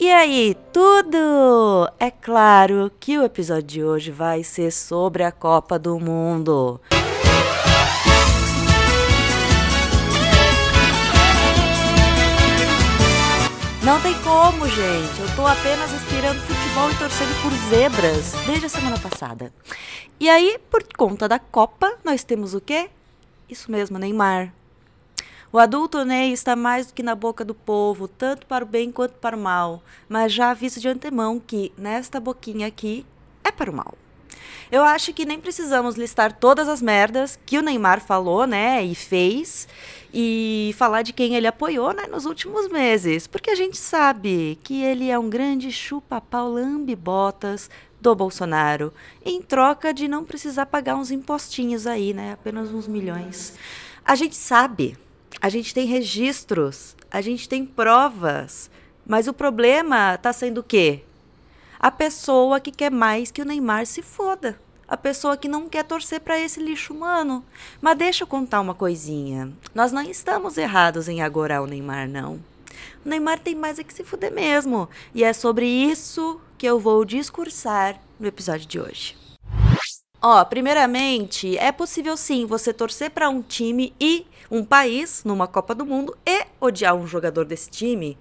E aí, tudo? É claro que o episódio de hoje vai ser sobre a Copa do Mundo. Não tem como, gente. Eu tô apenas esperando futebol e torcendo por zebras desde a semana passada. E aí, por conta da Copa, nós temos o quê? Isso mesmo, Neymar. O adulto Ney está mais do que na boca do povo, tanto para o bem quanto para o mal, mas já aviso de antemão que nesta boquinha aqui é para o mal. Eu acho que nem precisamos listar todas as merdas que o Neymar falou, né, e fez, e falar de quem ele apoiou, né, nos últimos meses, porque a gente sabe que ele é um grande chupa-pau lambe-botas do Bolsonaro, em troca de não precisar pagar uns impostinhos aí, né, apenas uns milhões. A gente sabe, a gente tem registros, a gente tem provas, mas o problema está sendo o quê? a pessoa que quer mais que o Neymar se foda. A pessoa que não quer torcer para esse lixo humano. Mas deixa eu contar uma coisinha. Nós não estamos errados em agorar o Neymar, não. O Neymar tem mais é que se fuder mesmo. E é sobre isso que eu vou discursar no episódio de hoje. Ó, primeiramente, é possível sim você torcer para um time e um país numa Copa do Mundo e odiar um jogador desse time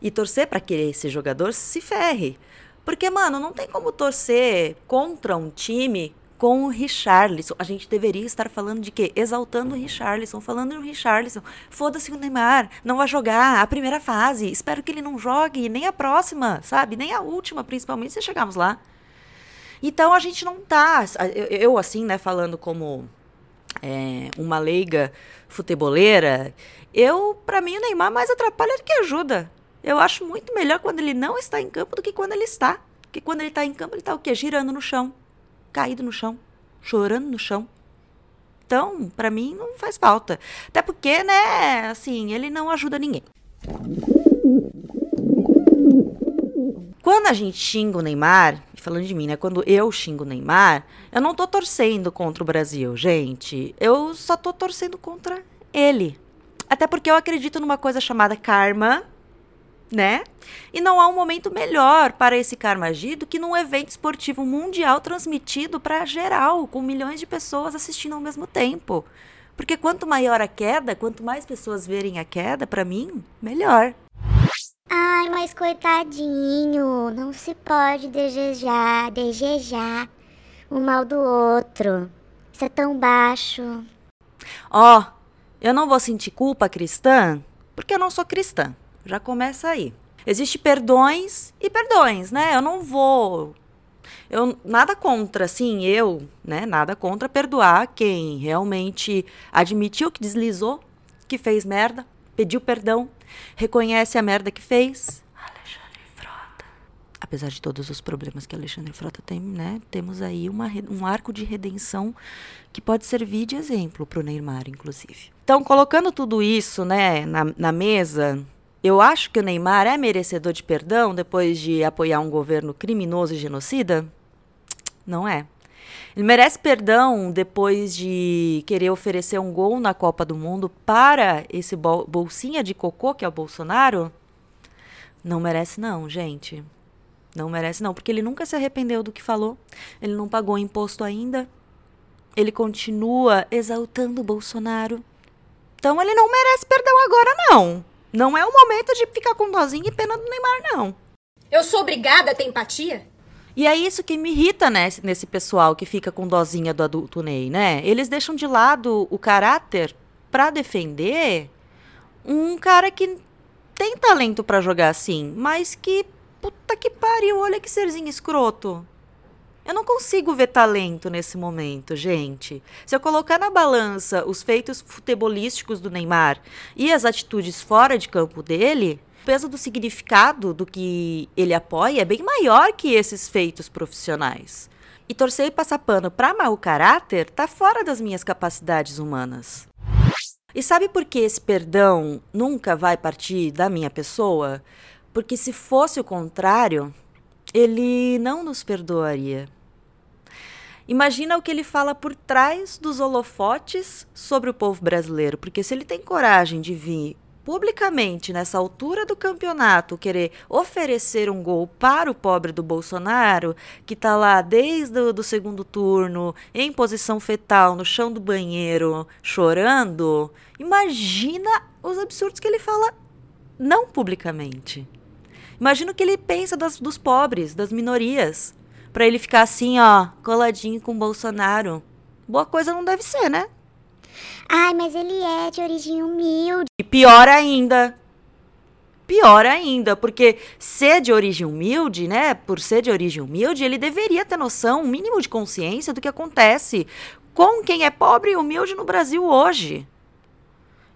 e torcer para que esse jogador se ferre. Porque, mano, não tem como torcer contra um time com o Richarlison. A gente deveria estar falando de quê? Exaltando o Richarlison, falando no Richarlison. Foda-se o Neymar, não vai jogar a primeira fase. Espero que ele não jogue nem a próxima, sabe? Nem a última, principalmente se chegarmos lá. Então a gente não tá. Eu, eu assim, né, falando como é, uma leiga futeboleira, eu, para mim, o Neymar mais atrapalha do que ajuda. Eu acho muito melhor quando ele não está em campo do que quando ele está. Porque quando ele está em campo, ele está o quê? Girando no chão, caído no chão, chorando no chão. Então, para mim, não faz falta. Até porque, né, assim, ele não ajuda ninguém. Quando a gente xinga o Neymar, falando de mim, né? Quando eu xingo o Neymar, eu não tô torcendo contra o Brasil, gente. Eu só tô torcendo contra ele. Até porque eu acredito numa coisa chamada karma, né? E não há um momento melhor para esse karma agir do que num evento esportivo mundial transmitido para geral, com milhões de pessoas assistindo ao mesmo tempo. Porque quanto maior a queda, quanto mais pessoas verem a queda, para mim, melhor. Ai, mas coitadinho, não se pode desejar, desejar o mal do outro. Isso é tão baixo. Ó, oh, eu não vou sentir culpa cristã, porque eu não sou cristã. Já começa aí. Existe perdões e perdões, né? Eu não vou eu nada contra, sim, eu, né, nada contra perdoar quem realmente admitiu que deslizou, que fez merda, pediu perdão, reconhece a merda que fez. Alexandre Frota. Apesar de todos os problemas que Alexandre Frota tem, né, temos aí uma, um arco de redenção que pode servir de exemplo para o Neymar, inclusive. Então, colocando tudo isso, né, na, na mesa, eu acho que o Neymar é merecedor de perdão depois de apoiar um governo criminoso e genocida? Não é. Ele merece perdão depois de querer oferecer um gol na Copa do Mundo para esse bol bolsinha de cocô que é o Bolsonaro? Não merece não, gente. Não merece não, porque ele nunca se arrependeu do que falou. Ele não pagou imposto ainda. Ele continua exaltando o Bolsonaro. Então ele não merece perdão agora não. Não é o momento de ficar com dozinha e pena do Neymar, não. Eu sou obrigada a ter empatia? E é isso que me irrita né, nesse pessoal que fica com dozinha do adulto Ney, né? Eles deixam de lado o caráter para defender um cara que tem talento para jogar assim, mas que puta que pariu, olha que serzinho escroto. Eu não consigo ver talento nesse momento, gente. Se eu colocar na balança os feitos futebolísticos do Neymar e as atitudes fora de campo dele, peso do significado do que ele apoia é bem maior que esses feitos profissionais. E torcer e passar pano para mau caráter tá fora das minhas capacidades humanas. E sabe por que esse perdão nunca vai partir da minha pessoa? Porque se fosse o contrário, ele não nos perdoaria. Imagina o que ele fala por trás dos holofotes sobre o povo brasileiro, porque se ele tem coragem de vir publicamente, nessa altura do campeonato, querer oferecer um gol para o pobre do Bolsonaro, que está lá desde o do segundo turno, em posição fetal, no chão do banheiro, chorando, imagina os absurdos que ele fala não publicamente. Imagina o que ele pensa das, dos pobres, das minorias para ele ficar assim, ó, coladinho com o Bolsonaro. Boa coisa não deve ser, né? Ai, mas ele é de origem humilde. E pior ainda. Pior ainda, porque ser de origem humilde, né? Por ser de origem humilde, ele deveria ter noção, um mínimo de consciência do que acontece com quem é pobre e humilde no Brasil hoje.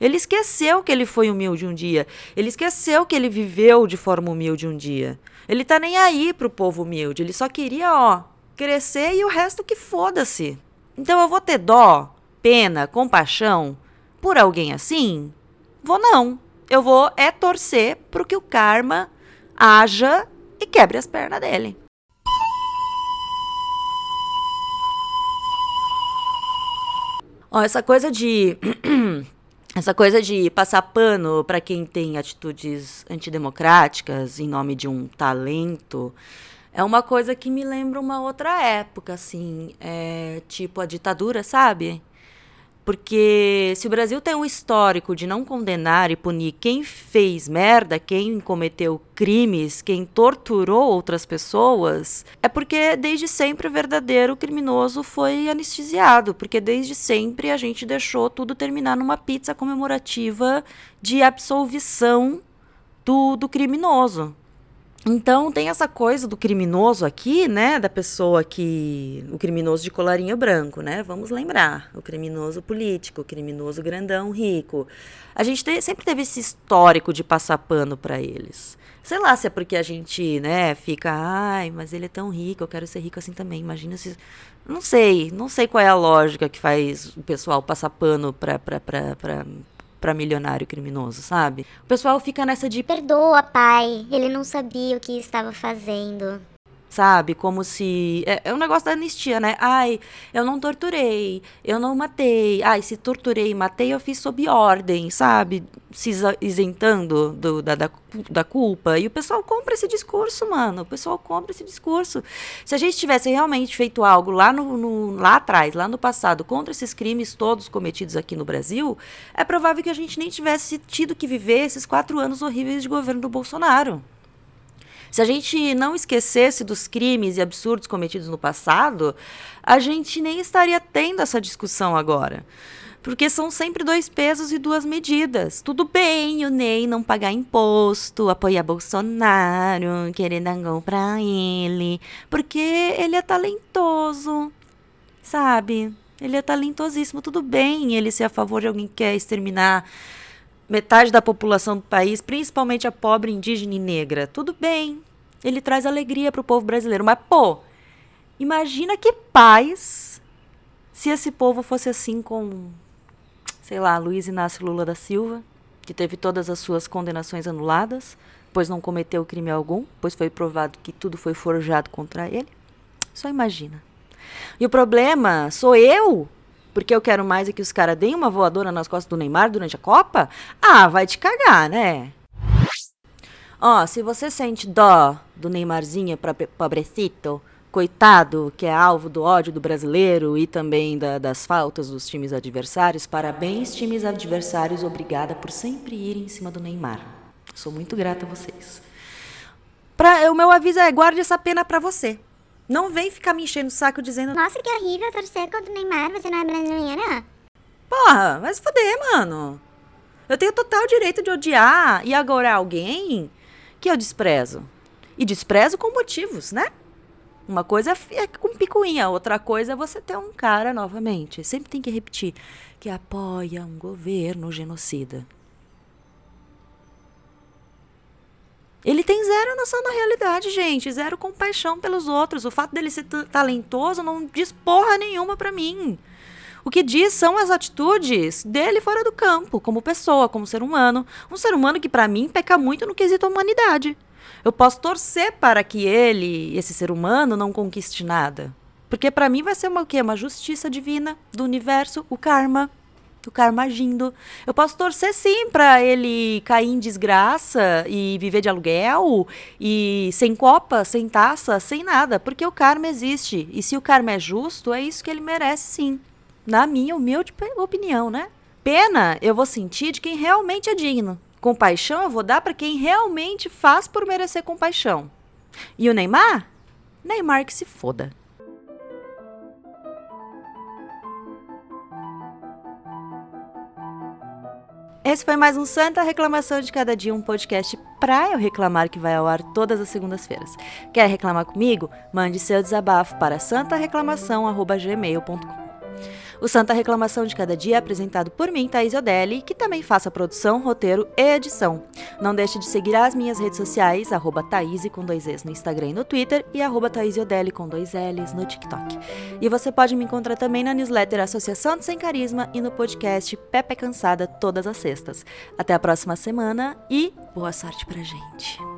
Ele esqueceu que ele foi humilde um dia. Ele esqueceu que ele viveu de forma humilde um dia. Ele tá nem aí pro povo humilde. Ele só queria, ó, crescer e o resto que foda-se. Então eu vou ter dó, pena, compaixão por alguém assim? Vou não. Eu vou é torcer pro que o karma haja e quebre as pernas dele. Ó, essa coisa de Essa coisa de passar pano para quem tem atitudes antidemocráticas em nome de um talento é uma coisa que me lembra uma outra época, assim, é, tipo a ditadura, sabe? Porque se o Brasil tem um histórico de não condenar e punir quem fez merda, quem cometeu crimes, quem torturou outras pessoas, é porque desde sempre o verdadeiro criminoso foi anestesiado, porque desde sempre a gente deixou tudo terminar numa pizza comemorativa de absolvição do, do criminoso. Então tem essa coisa do criminoso aqui, né, da pessoa que o criminoso de colarinho branco, né? Vamos lembrar, o criminoso político, o criminoso grandão rico. A gente te, sempre teve esse histórico de passar pano para eles. Sei lá se é porque a gente, né, fica, ai, mas ele é tão rico, eu quero ser rico assim também. Imagina se não sei, não sei qual é a lógica que faz o pessoal passar pano para para para para milionário criminoso, sabe? O pessoal fica nessa de perdoa, pai, ele não sabia o que estava fazendo sabe? Como se. É, é um negócio da anistia, né? Ai, eu não torturei, eu não matei. Ai, se torturei e matei, eu fiz sob ordem, sabe? Se isentando do, da, da, da culpa. E o pessoal compra esse discurso, mano. O pessoal compra esse discurso. Se a gente tivesse realmente feito algo lá, no, no, lá atrás, lá no passado, contra esses crimes todos cometidos aqui no Brasil, é provável que a gente nem tivesse tido que viver esses quatro anos horríveis de governo do Bolsonaro. Se a gente não esquecesse dos crimes e absurdos cometidos no passado, a gente nem estaria tendo essa discussão agora. Porque são sempre dois pesos e duas medidas. Tudo bem o Ney não pagar imposto, apoiar Bolsonaro, querer dar gol pra ele. Porque ele é talentoso, sabe? Ele é talentosíssimo. Tudo bem ele ser a favor de alguém que quer exterminar metade da população do país, principalmente a pobre, indígena e negra. Tudo bem, ele traz alegria para o povo brasileiro. Mas, pô, imagina que paz se esse povo fosse assim com, sei lá, Luiz Inácio Lula da Silva, que teve todas as suas condenações anuladas, pois não cometeu crime algum, pois foi provado que tudo foi forjado contra ele. Só imagina. E o problema sou eu porque eu quero mais é que os caras deem uma voadora nas costas do Neymar durante a Copa? Ah, vai te cagar, né? Ó, se você sente dó do Neymarzinho pobrecito, coitado, que é alvo do ódio do brasileiro e também da, das faltas dos times adversários, parabéns, times adversários, obrigada por sempre ir em cima do Neymar. Sou muito grata a vocês. Pra, o meu aviso é: guarde essa pena para você. Não vem ficar me enchendo o saco dizendo. Nossa, que horrível torcer contra o Neymar, você não é brasileira? Porra, vai se fuder, mano. Eu tenho total direito de odiar e agora alguém que eu desprezo. E desprezo com motivos, né? Uma coisa é com picuinha, outra coisa é você ter um cara novamente. Sempre tem que repetir que apoia um governo genocida. Tem zero noção da realidade, gente. Zero compaixão pelos outros. O fato dele ser talentoso não diz porra nenhuma para mim. O que diz são as atitudes dele fora do campo, como pessoa, como ser humano. Um ser humano que, para mim, peca muito no quesito humanidade. Eu posso torcer para que ele, esse ser humano, não conquiste nada. Porque para mim vai ser uma, o quê? Uma justiça divina do universo, o karma. O karma agindo. Eu posso torcer sim para ele cair em desgraça e viver de aluguel e sem copa, sem taça, sem nada, porque o karma existe. E se o karma é justo, é isso que ele merece sim. Na minha humilde opinião, né? Pena eu vou sentir de quem realmente é digno. Compaixão eu vou dar para quem realmente faz por merecer compaixão. E o Neymar? Neymar que se foda. Esse foi mais um Santa Reclamação de Cada Dia, um podcast pra eu reclamar que vai ao ar todas as segundas-feiras. Quer reclamar comigo? Mande seu desabafo para santareclamação.gmail.com o Santa Reclamação de Cada Dia é apresentado por mim, Thaís Odelli, que também faço a produção, roteiro e edição. Não deixe de seguir as minhas redes sociais, arroba Thaís com dois Es no Instagram e no Twitter e arroba Thaís Odelli com dois L's no TikTok. E você pode me encontrar também na newsletter Associação de Sem Carisma e no podcast Pepe Cansada todas as sextas. Até a próxima semana e boa sorte pra gente!